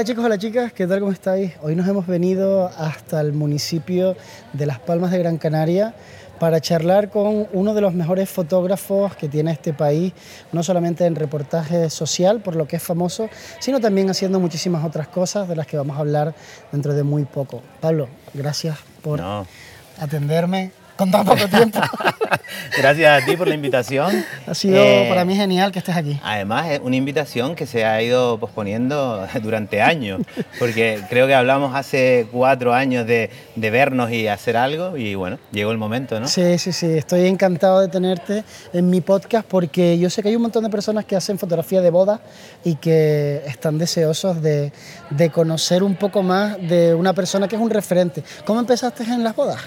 Hola chicos, hola chicas, ¿qué tal? ¿Cómo estáis? Hoy nos hemos venido hasta el municipio de Las Palmas de Gran Canaria para charlar con uno de los mejores fotógrafos que tiene este país, no solamente en reportaje social, por lo que es famoso, sino también haciendo muchísimas otras cosas de las que vamos a hablar dentro de muy poco. Pablo, gracias por atenderme con tan poco tiempo. Gracias a ti por la invitación. Ha sido eh, para mí genial que estés aquí. Además, es una invitación que se ha ido posponiendo durante años, porque creo que hablamos hace cuatro años de, de, vernos y hacer algo, y bueno, llegó el momento, ¿no? Sí, sí, sí. Estoy encantado de tenerte en mi podcast porque yo sé que hay un montón de personas que hacen fotografía de boda y que están deseosos de, de conocer un poco más de una persona que es un referente. ¿Cómo empezaste en las bodas?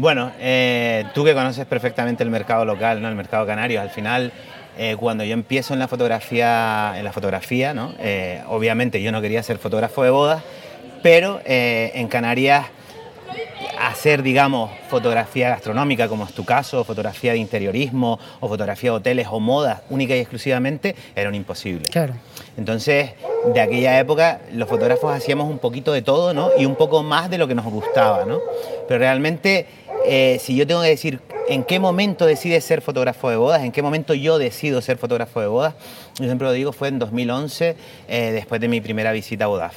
Bueno, eh, tú que conoces perfectamente el mercado local, ¿no? el mercado canario, al final eh, cuando yo empiezo en la fotografía, en la fotografía, ¿no? Eh, obviamente yo no quería ser fotógrafo de bodas, pero en Canarias hacer, digamos, fotografía gastronómica, como es tu caso, fotografía de interiorismo o fotografía de hoteles o modas única y exclusivamente, era un imposible. Claro. Entonces, de aquella época, los fotógrafos hacíamos un poquito de todo, ¿no? Y un poco más de lo que nos gustaba, ¿no? Pero realmente eh, si yo tengo que decir en qué momento decides ser fotógrafo de bodas, en qué momento yo decido ser fotógrafo de bodas, yo siempre lo digo, fue en 2011, eh, después de mi primera visita a Bodaf.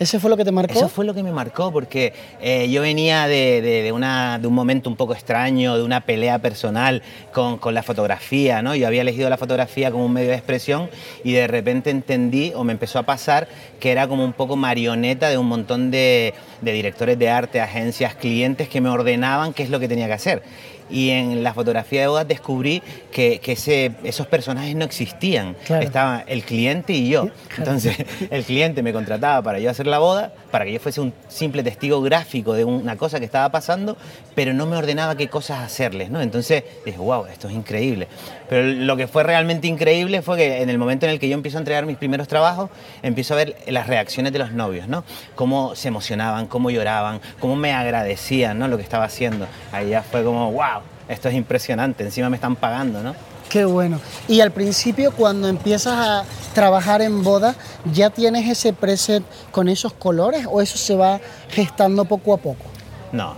¿Eso fue lo que te marcó? Eso fue lo que me marcó, porque eh, yo venía de, una, de, un momento un poco extraño, de una pelea personal con, con, la fotografía, ¿no? Yo había elegido la fotografía como un medio de expresión y de repente entendí, o me empezó a pasar, que era como un poco marioneta de un montón de, de directores de arte, agencias, clientes que me ordenaban qué es lo que tenía que hacer y en la fotografía de bodas descubrí que, ese, esos personajes no existían. Estaba el cliente y yo. Entonces, el cliente me contrataba para yo hacer la boda, para que yo fuese un simple testigo gráfico de una cosa que estaba pasando, pero no me ordenaba qué cosas hacerles, ¿no? Entonces, dije, wow, esto es increíble. Pero lo que fue realmente increíble fue que en el momento en el que yo empiezo a entregar mis primeros trabajos, empiezo a ver las reacciones de los novios, ¿no? Cómo se emocionaban, cómo lloraban, cómo me agradecían, ¿no? Lo que estaba haciendo. Ahí ya fue como, wow, esto es impresionante, encima me están pagando, ¿no? Qué bueno. Y al principio, cuando empiezas a trabajar en boda, ¿ya tienes ese preset con esos colores o eso se va gestando poco a poco? No,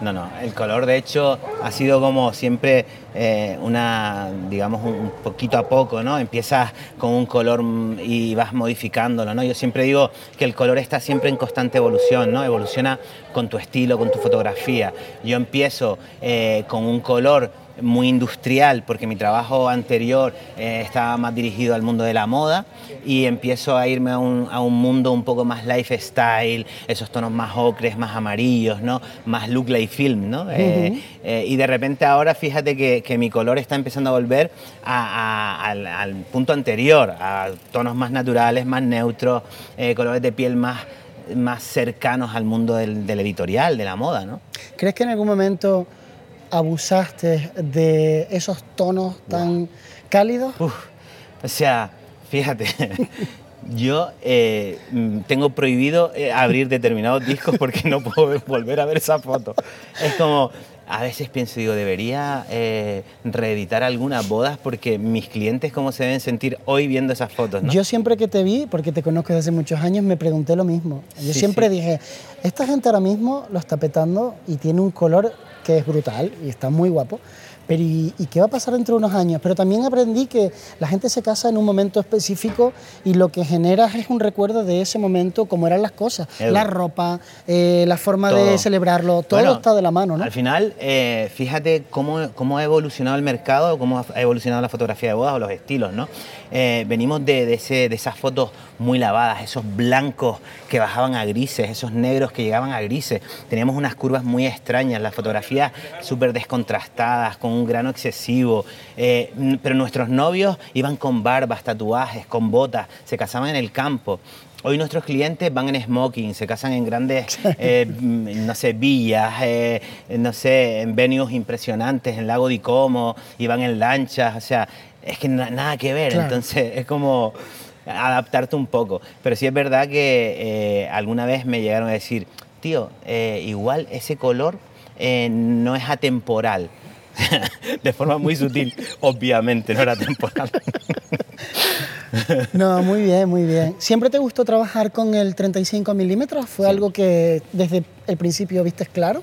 no, no. El color, de hecho, ha sido como siempre eh, una, digamos, un poquito a poco, ¿no? Empiezas con un color y vas modificándolo, ¿no? Yo siempre digo que el color está siempre en constante evolución, ¿no? Evoluciona con tu estilo, con tu fotografía. Yo empiezo eh, con un color muy industrial, porque mi trabajo anterior eh, estaba más dirigido al mundo de la moda y empiezo a irme a un, a un, mundo un poco más lifestyle, esos tonos más ocres, más amarillos, ¿no? más look like film. ¿no? Eh, eh, y de repente ahora fíjate que, que, mi color está empezando a volver al, al, punto anterior, a tonos más naturales, más neutros, colores de piel más más cercanos al mundo del, del editorial, de la moda, ¿no? ¿Crees que en algún momento abusaste de esos tonos tan cálidos? o sea, fíjate, yo eh, tengo prohibido eh, abrir determinados discos porque no puedo volver a ver esa foto. Es como, a veces pienso, digo, debería eh, reeditar algunas bodas porque mis clientes cómo se deben sentir hoy viendo esas fotos. Yo siempre que te vi, porque te conozco desde hace muchos años, me pregunté lo mismo. Yo siempre dije, esta gente ahora mismo lo está petando y tiene un color que es brutal y está muy guapo. Pero ¿y, qué va a pasar dentro de unos años? Pero también aprendí que la gente se casa en un momento específico y lo que genera es un recuerdo de ese momento, cómo eran las cosas, la ropa, eh, la forma de celebrarlo, todo está de la mano, ¿no? Al final, eh, fíjate cómo, cómo ha evolucionado el mercado, cómo ha evolucionado la fotografía de bodas o los estilos, ¿no? Eh, venimos de, ese, de esas fotos muy lavadas, esos blancos que bajaban a grises, esos negros que llegaban a grises. Teníamos unas curvas muy extrañas, las fotografías súper descontrastadas, con un grano excesivo. Eh, pero nuestros novios iban con barbas, tatuajes, con botas, se casaban en el campo. Hoy nuestros clientes van en smoking, se casan en grandes, eh, no sé, villas, no sé, en venues impresionantes, en Lago de Como, y van en lanchas, o sea, es que nada que ver, entonces es como adaptarte un poco. Pero sí es verdad que eh, alguna vez me llegaron a decir, tío, eh, igual ese color eh, no es atemporal. de forma muy sutil, obviamente no era temporal. no, muy bien, muy bien. ¿Siempre te gustó trabajar con el 35 milímetros? ¿Fue algo que desde el principio viste claro?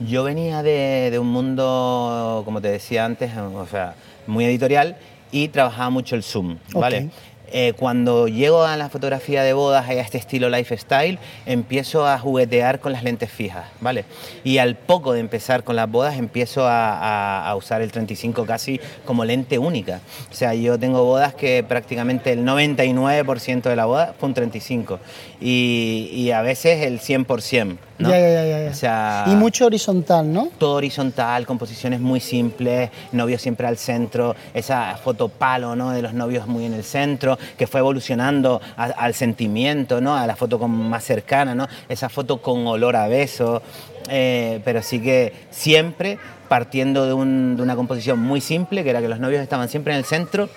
Yo venía de, de, un mundo, como te decía antes, o sea, muy editorial y trabajaba mucho el zoom, ¿vale? Eh, cuando llego a la fotografía de bodas, a este estilo lifestyle, empiezo a juguetear con las lentes fijas, ¿vale? Y al poco de empezar con las bodas, empiezo a, usar el 35 casi como lente única. O sea, yo tengo bodas que prácticamente el 99% de la boda fue un 35 y, y a veces el 100%. ¿No? Ya, ya, ya, ya. y mucho horizontal, ¿no? Todo horizontal, composiciones muy simples, novios siempre al centro, esa foto palo, ¿no? De los novios muy en el centro, que fue evolucionando al sentimiento, ¿no? A la foto más cercana, ¿no? Esa foto con olor a beso, eh, pero sí que siempre partiendo de, de una composición muy simple, que era que los novios estaban siempre en el centro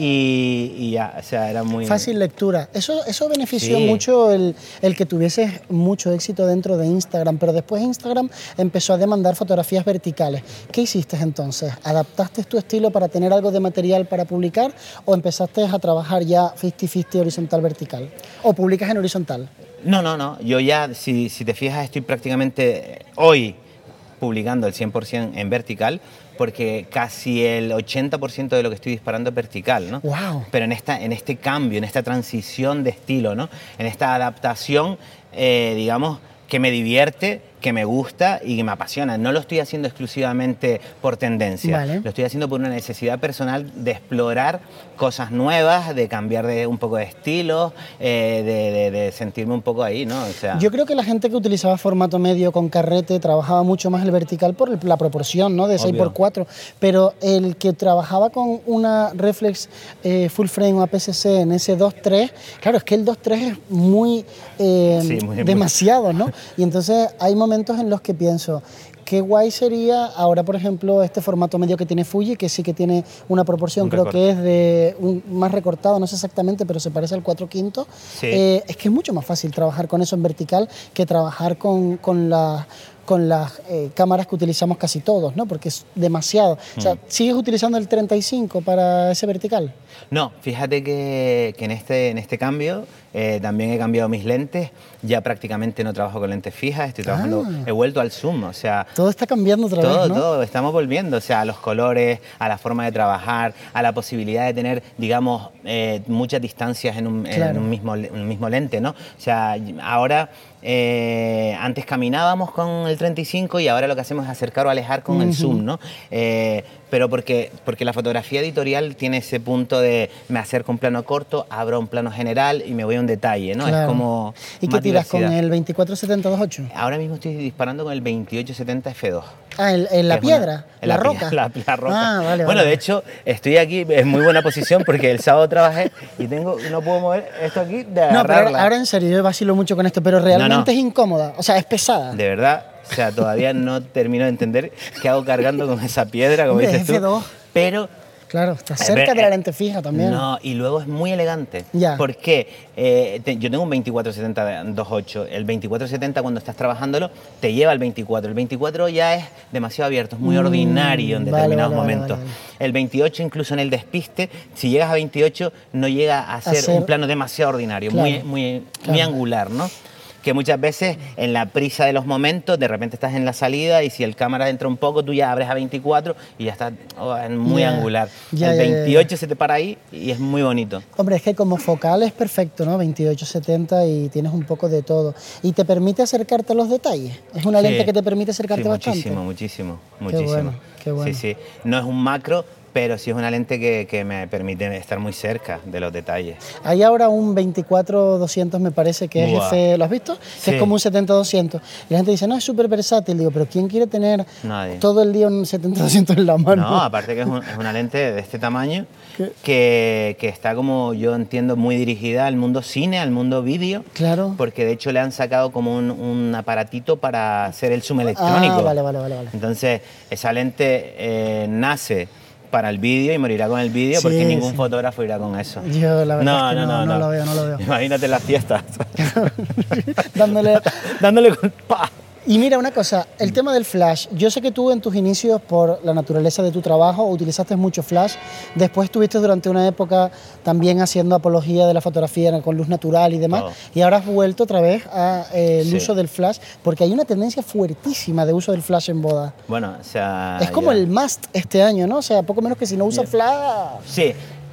y, ya, o sea, era muy... Fácil lectura. Eso, eso benefició mucho el, el, que tuvieses mucho éxito dentro de Instagram, pero después Instagram empezó a demandar fotografías verticales. ¿Qué hiciste entonces? ¿Adaptaste tu estilo para tener algo de material para publicar o empezaste a trabajar ya 50-50 horizontal-vertical? ¿O publicas en horizontal? No, no, no. Yo ya, si, si te fijas, estoy prácticamente hoy publicando el 100% en vertical, porque casi el 80% de lo que estoy disparando es vertical, ¿no? Wow. Pero en, esta, en este cambio, en esta transición de estilo, ¿no? En esta adaptación, eh, digamos, que me divierte, que me gusta y que me apasiona. No lo estoy haciendo exclusivamente por tendencia, lo estoy haciendo por una necesidad personal de explorar cosas nuevas, de cambiar de un poco de estilo, eh, de, sentirme un poco ahí, ¿no? O sea... Yo creo que la gente que utilizaba formato medio con carrete trabajaba mucho más el vertical por la proporción, ¿no? De 6x4, pero el que trabajaba con una reflex eh, full frame o APS-C en ese 2.3, claro, es que el 2.3 es muy, eh, demasiado, ¿no? Y entonces hay momentos en los que pienso, qué guay sería ahora, por ejemplo, este formato medio que tiene Fuji, que sí que tiene una proporción, creo que es de un más recortado, no sé exactamente, pero se parece al 4 quinto. Eh, es que es mucho más fácil trabajar con eso en vertical que trabajar con, con la con las eh, cámaras que utilizamos casi todos, ¿no? Porque es demasiado. O sea, mm. ¿sigues utilizando el 35 para ese vertical? No, fíjate que, que en, este, en este cambio eh, también he cambiado mis lentes, ya prácticamente no trabajo con lentes fijas, estoy trabajando, ah. he vuelto al zoom, o sea... Todo está cambiando otra todo, vez, ¿no? Todo, estamos volviendo, o sea, a los colores, a la forma de trabajar, a la posibilidad de tener, digamos, eh, muchas distancias en un, en un, mismo, un mismo lente, ¿no? O sea, ahora eh, antes caminábamos con el 35 y ahora lo que hacemos es acercar o alejar con el zoom, ¿no? Eh, pero porque, porque la fotografía editorial tiene ese punto de me acerco un plano corto, abro un plano general y me voy a un detalle, ¿no? Es como. ¿Y qué tiras con el 24-70-28? Ahora mismo estoy disparando con el 28-70 F2. Ah, en, la piedra, en la, roca. La, roca. Ah, bueno, de hecho, estoy aquí en muy buena posición porque el sábado trabajé y tengo, no puedo mover esto aquí de No, pero ahora, en serio, yo vacilo mucho con esto, pero realmente es incómoda, o sea, es pesada. De verdad, o sea, todavía no termino de entender qué hago cargando con esa piedra, como dices tú. Pero Claro, está cerca de la lente fija también. No, y luego es muy elegante. Ya. Porque eh, yo tengo un 2470-28. El 2470 cuando estás trabajándolo te lleva al 24. El 24 ya es demasiado abierto, es muy mm, ordinario en determinados momentos. el 28 incluso en el despiste, si llegas a 28 no llega a ser, un plano demasiado ordinario, muy, muy, muy angular, ¿no? Que muchas veces en la prisa de los momentos, de repente estás en la salida y si el cámara entra un poco, tú ya abres a 24 y ya está oh, muy angular. el 28 se te para ahí y es muy bonito. Hombre, es que como focal es perfecto, ¿no? 28-70 y tienes un poco de todo. ¿Y te permite acercarte a los detalles? ¿Es una lente que te permite acercarte sí, bastante? Muchísimo, muchísimo, muchísimo. Qué bueno, qué bueno. Sí, sí. No es un macro, pero sí es una lente que, me permite estar muy cerca de los detalles. Hay ahora un 24-200 me parece que es ese, ¿lo has visto? Que es como un 70-200. Y la gente dice, no, es súper versátil. Digo, pero ¿quién quiere tener todo el día un 70-200 en la mano? No, aparte que es, una lente de este tamaño que, que, está como yo entiendo muy dirigida al mundo cine, al mundo vídeo. Claro. Porque de hecho le han sacado como un, aparatito para hacer el zoom electrónico. Ah, vale, vale, vale. Entonces, esa lente eh, nace para el vídeo y morirá con el vídeo porque ningún fotógrafo irá con eso. Yo la verdad no, es que no, no, no, lo veo, no lo veo. Imagínate las fiestas. dándole, dándole con... ¡pa! Y mira una cosa, el tema del flash. Yo sé que tú en tus inicios, por la naturaleza de tu trabajo, utilizaste mucho flash. Después estuviste durante una época también haciendo apología de la fotografía con luz natural y demás. Y ahora has vuelto otra vez al Sí. uso del flash, porque hay una tendencia fuertísima de uso del flash en boda. Bueno, o sea... es como ya- el must este año, ¿no? O sea, poco menos que si no usas Ya. flash. Sí,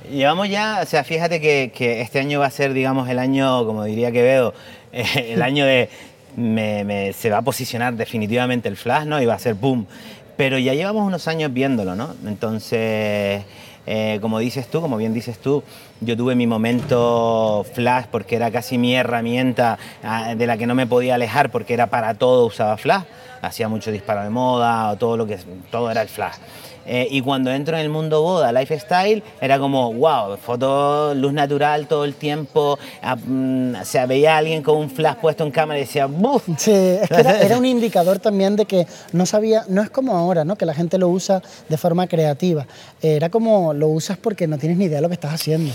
llevamos ya, o sea, fíjate que, que este año va a ser, digamos, el año, como diría Quevedo, eh, el año de... me- me- se va a posicionar definitivamente el flash, ¿no? Y va a ser boom. Pero ya llevamos unos años viéndolo, ¿no? Entonces, eh, como dices tú, como bien dices tú, yo tuve mi momento flash porque era casi mi herramienta ah, de la que no me podía alejar porque era para todo usaba flash. Hacía mucho disparo de moda, o todo lo que todo era el flash. Eh, y cuando entro en el mundo boda, lifestyle, era como, wow, foto, luz natural todo el tiempo. ah, mm, o sea, veía a alguien con un flash puesto en cámara y decía, ¡buf! Sí, es que era, era un indicador también de que no sabía, no es como ahora, ¿no? Que la gente lo usa de forma creativa. Era como lo usas porque no tienes ni idea de lo que estás haciendo.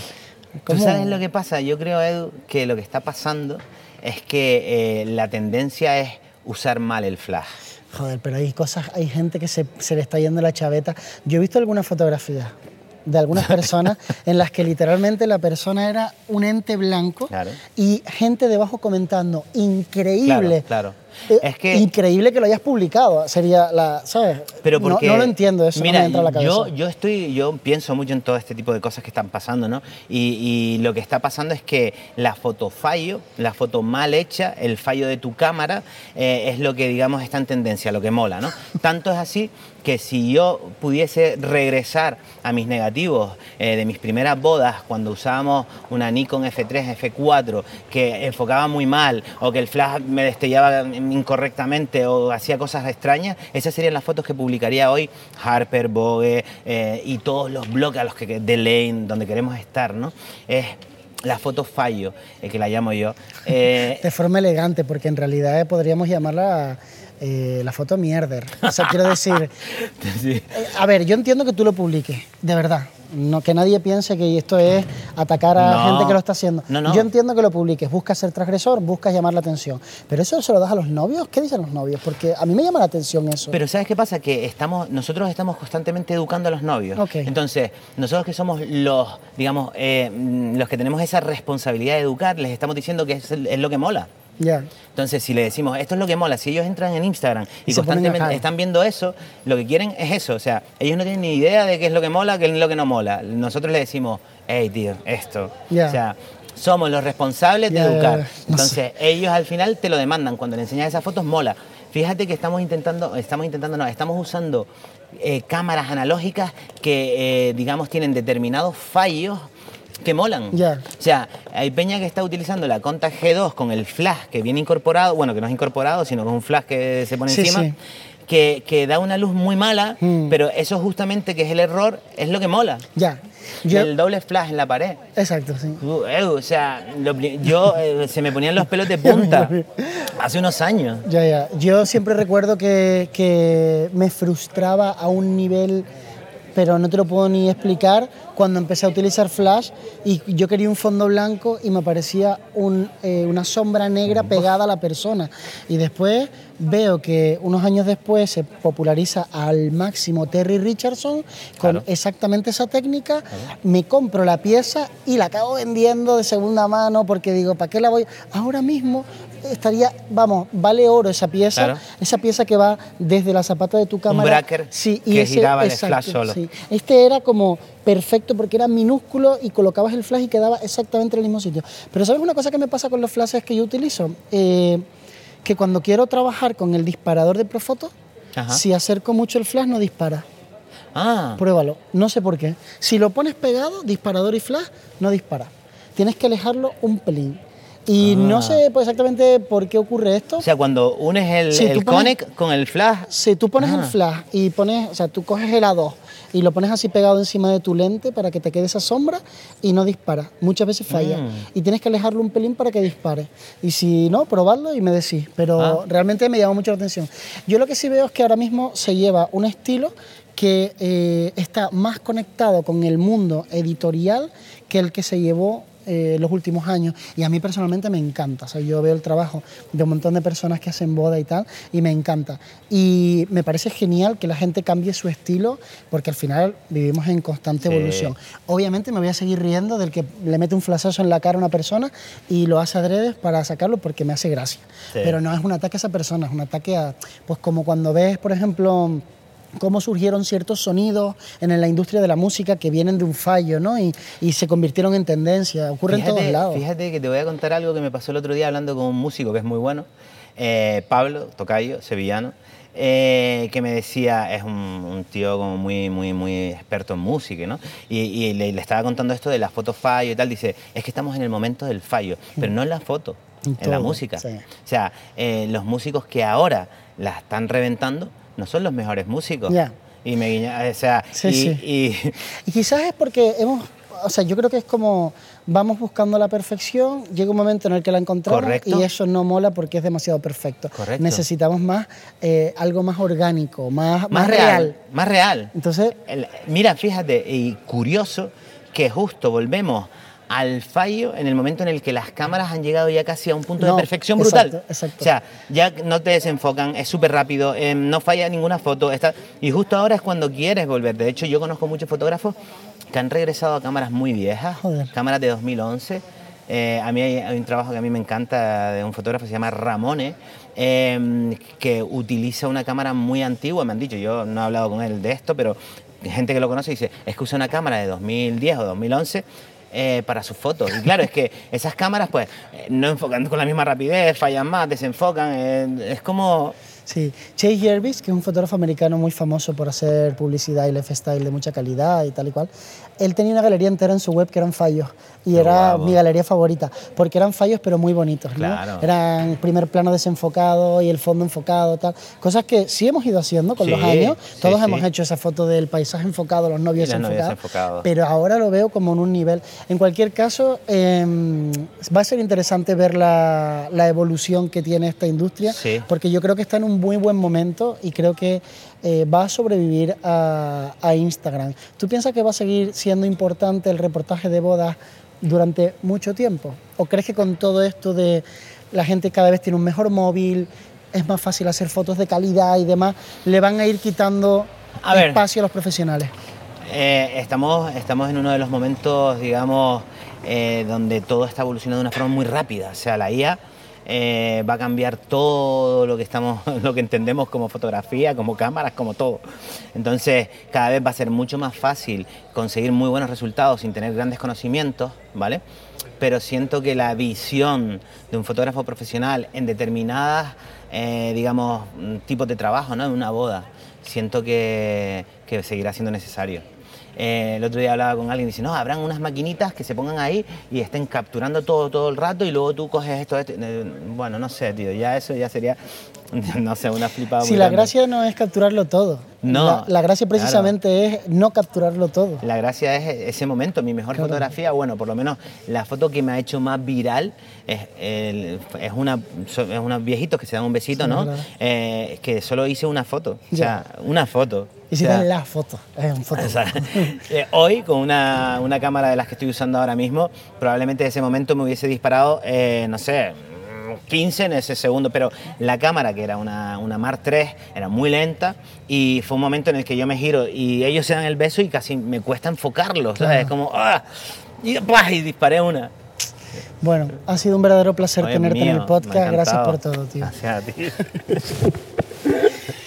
¿Tú sabes lo que pasa? Yo creo, Edu, que lo que está pasando es que eh, la tendencia es usar mal el flash. Joder, pero hay cosas, hay gente que se, se le está yendo la chaveta. Yo he visto algunas fotografías de algunas personas en las que literalmente la persona era un ente blanco Claro. y gente debajo comentando, increíble. Claro, claro. Eh, Es que- Increíble que lo hayas publicado, sería la, ¿sabes? Pero No- porque, no, lo entiendo, eso mira, no me entra a la cabeza. Yo, yo estoy, yo pienso mucho en todo este tipo de cosas que están pasando, ¿no? Y, y lo que está pasando es que la foto fallo, la foto mal hecha, el fallo de tu cámara, eh, es lo que digamos está en tendencia, lo que mola, ¿no? Tanto es así que si yo pudiese regresar a mis negativos eh, de mis primeras bodas, cuando usábamos una Nikon F3, F4, que enfocaba muy mal, o que el flash me destellaba incorrectamente, o hacía cosas extrañas, esas serían las fotos que publicaría hoy Harper, Vogue eh, y todos los blogs a los que de Lane, donde queremos estar, ¿no? Es la foto fallo, eh, que la llamo yo. Eh, De forma elegante, porque en realidad eh, podríamos llamarla eh, la foto mierder. O sea, quiero decir, sí. eh, a ver, yo entiendo que tú lo publiques, de verdad. No, que nadie piense que esto es atacar a No. gente que lo está haciendo. No, no. Yo entiendo que lo publiques, buscas ser transgresor, buscas llamar la atención. Pero eso se lo das a los novios. ¿Qué dicen los novios? Porque a mí me llama la atención eso. Pero ¿sabes qué pasa? Que estamos, nosotros estamos constantemente educando a los novios. Ok. Entonces, nosotros que somos los, digamos, eh, los que tenemos esa responsabilidad de educar, les estamos diciendo que es lo que mola. Ya. Entonces, si le decimos, esto es lo que mola, si ellos entran en Instagram y, constantemente están viendo eso, lo que quieren es eso. O sea, ellos no tienen ni idea de qué es lo que mola, qué es lo que no mola. Nosotros le decimos, hey, tío, esto. O sea, somos los responsables de ya, educar. Entonces, ellos al final te lo demandan. Cuando le enseñas esas fotos, mola. Fíjate que estamos intentando, estamos intentando, no, estamos usando eh, cámaras analógicas que, eh, digamos, tienen determinados fallos que molan. Ya. O sea, hay peña que está utilizando la Contact G2 con el flash que viene incorporado, bueno, que no es incorporado, sino con un flash que se pone Sí, encima. sí. Que, que da una luz muy mala, Mm. pero eso justamente que es el error, es lo que mola. Ya. El doble flash en la pared. Exacto, sí. Uh, eh, o sea, lo yo eh, se me ponían los pelos de punta hace unos años. Ya, ya. Yo siempre recuerdo que, que me frustraba a un nivel, pero no te lo puedo ni explicar, cuando empecé a utilizar flash y yo quería un fondo blanco y me aparecía un, eh, una sombra negra pegada a la persona. Y después veo que unos años después se populariza al máximo Terry Richardson con Claro. exactamente esa técnica, me compro la pieza y la acabo vendiendo de segunda mano porque digo, ¿para qué la voy? Ahora mismo estaría, vamos, vale oro esa pieza, Claro. esa pieza que va desde la zapata de tu cámara. breaker sí, que giraba el flash solo. sí. Este era como perfecto porque era minúsculo y colocabas el flash y quedaba exactamente en el mismo sitio. Pero ¿sabes una cosa que me pasa con los flashes que yo utilizo? Eh, que cuando quiero trabajar con el disparador de Profoto, Ajá. si acerco mucho el flash no dispara. Ah, Pruébalo, no sé por qué. Si lo pones pegado, disparador y flash, no dispara. Tienes que alejarlo un pelín. Y no Ah. sé pues, exactamente por qué ocurre esto. o sea, cuando unes el, Sí, tú el pones- connect con el flash, Si tú pones Ah. el flash y pones, o sea, tú coges el A2 y lo pones así pegado encima de tu lente para que te quede esa sombra y no dispara. Muchas veces falla. Mm. Y tienes que alejarlo un pelín para que dispare. Y si no, probadlo y me decís. Pero Ah. realmente me llamó mucho la atención. Yo lo que sí veo es que ahora mismo se lleva un estilo que eh, está más conectado con el mundo editorial que el que se llevó eh, los últimos años y a mí personalmente me encanta. O sea, yo veo el trabajo de un montón de personas que hacen boda y tal y me encanta. Y me parece genial que la gente cambie su estilo porque al final vivimos en constante evolución. Obviamente me voy a seguir riendo del que le mete un flashazo en la cara a una persona y lo hace adrede para sacarlo porque me hace gracia. Pero no es un ataque a esa persona, es un ataque a, pues como cuando ves, por ejemplo, cómo surgieron ciertos sonidos en la industria de la música que vienen de un fallo, ¿no? Y, se convirtieron en tendencia. Ocurre en todos lados. Fíjate que te voy a contar algo que me pasó el otro día hablando con un músico que es muy bueno, eh, Pablo Tocayo, sevillano. Eh, que me decía, es un, tío como muy, muy, muy experto en música, ¿no? Y, le, estaba contando esto de la foto fallo y tal, dice, es que estamos en el momento del fallo, pero no en la foto, en, la música. O sea, eh, los músicos que ahora la están reventando no son los mejores músicos. Y me o sea, y, quizás es porque hemos, o sea, yo creo que es como vamos buscando la perfección, llega un momento en el que la encontramos y eso no mola porque es demasiado perfecto. Correcto. Necesitamos más, eh, algo más orgánico, más, más, real, Más real. Entonces, mira, fíjate, y curioso que justo volvemos al fallo en el momento en el que las cámaras han llegado ya casi a un punto de perfección brutal. Exacto, O sea, ya no te desenfocan, es súper rápido, eh, no falla ninguna foto. Está, y justo ahora es cuando quieres volver. De hecho, yo conozco muchos fotógrafos que han regresado a cámaras muy viejas, cámaras de 2011. Eh, a mí hay, un trabajo que a mí me encanta de un fotógrafo, se llama Ramone, em, que utiliza una cámara muy antigua, me han dicho, yo no he hablado con él de esto, pero gente que lo conoce dice, es que usa una cámara de 2010 o 2011 eh, para sus fotos. Y claro, es que esas cámaras pues eh, no enfocan con la misma rapidez, fallan más, desenfocan, eh, es como... Sí, Chase Jervis, que es un fotógrafo americano muy famoso por hacer publicidad y lifestyle de mucha calidad y tal y cual, él tenía una galería entera en su web que eran fallos. Y era mi galería favorita, porque eran fallos pero muy bonitos, ¿no? Eran primer plano desenfocado y el fondo enfocado, tal, cosas que sí hemos ido haciendo con los años, todos hemos hecho esa foto del paisaje enfocado, los novios enfocados, pero ahora lo veo como en un nivel. En cualquier caso, em, va a ser interesante ver la, la evolución que tiene esta industria, porque yo creo que está en un muy buen momento y creo que eh, va a sobrevivir a, a, Instagram. ¿Tú piensas que va a seguir siendo importante el reportaje de bodas durante mucho tiempo? ¿O crees que con todo esto de la gente cada vez tiene un mejor móvil, es más fácil hacer fotos de calidad y demás, le van a ir quitando espacio a los profesionales? Eh, estamos, estamos en uno de los momentos, digamos, eh, donde todo está evolucionando de una forma muy rápida. O sea, la IA eh, va a cambiar todo lo que estamos, lo que entendemos como fotografía, como cámaras, como todo. Entonces, cada vez va a ser mucho más fácil conseguir muy buenos resultados sin tener grandes conocimientos, ¿vale? Pero siento que la visión de un fotógrafo profesional en determinadas, eh, digamos, tipos de trabajo, ¿no? En una boda, siento que, que seguirá siendo necesario. Eh, el otro día hablaba con alguien y dice, no, habrán unas maquinitas que se pongan ahí y estén capturando todo todo el rato y luego tú coges esto, esto. Eh, bueno, no sé, tío, ya eso ya sería, no sé, una flipada. Si la gracia no es capturarlo todo. No. La, gracia precisamente es no capturarlo todo. La gracia es ese momento. Mi mejor fotografía, bueno, por lo menos la foto que me ha hecho más viral es, es, una, es unos viejitos que se dan un besito, ¿no? Eh, que solo hice una foto. O sea, una foto. Y si o la foto, es un foto. Eh, hoy, con una, una, cámara de las que estoy usando ahora mismo, probablemente en ese momento me hubiese disparado, eh, no sé, 15 en ese segundo, pero la cámara, que era una, una Mark III, era muy lenta y fue un momento en el que yo me giro y ellos se dan el beso y casi me cuesta enfocarlos, ¿sabes? Como, ¡ah! Y, y disparé una. Bueno, ha sido un verdadero placer tenerte en el podcast. Gracias por todo, tío. Gracias a ti.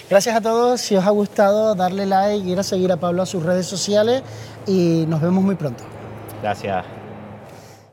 Gracias a todos. Si os ha gustado, darle like, ir a seguir a Pablo a sus redes sociales y nos vemos muy pronto. Gracias.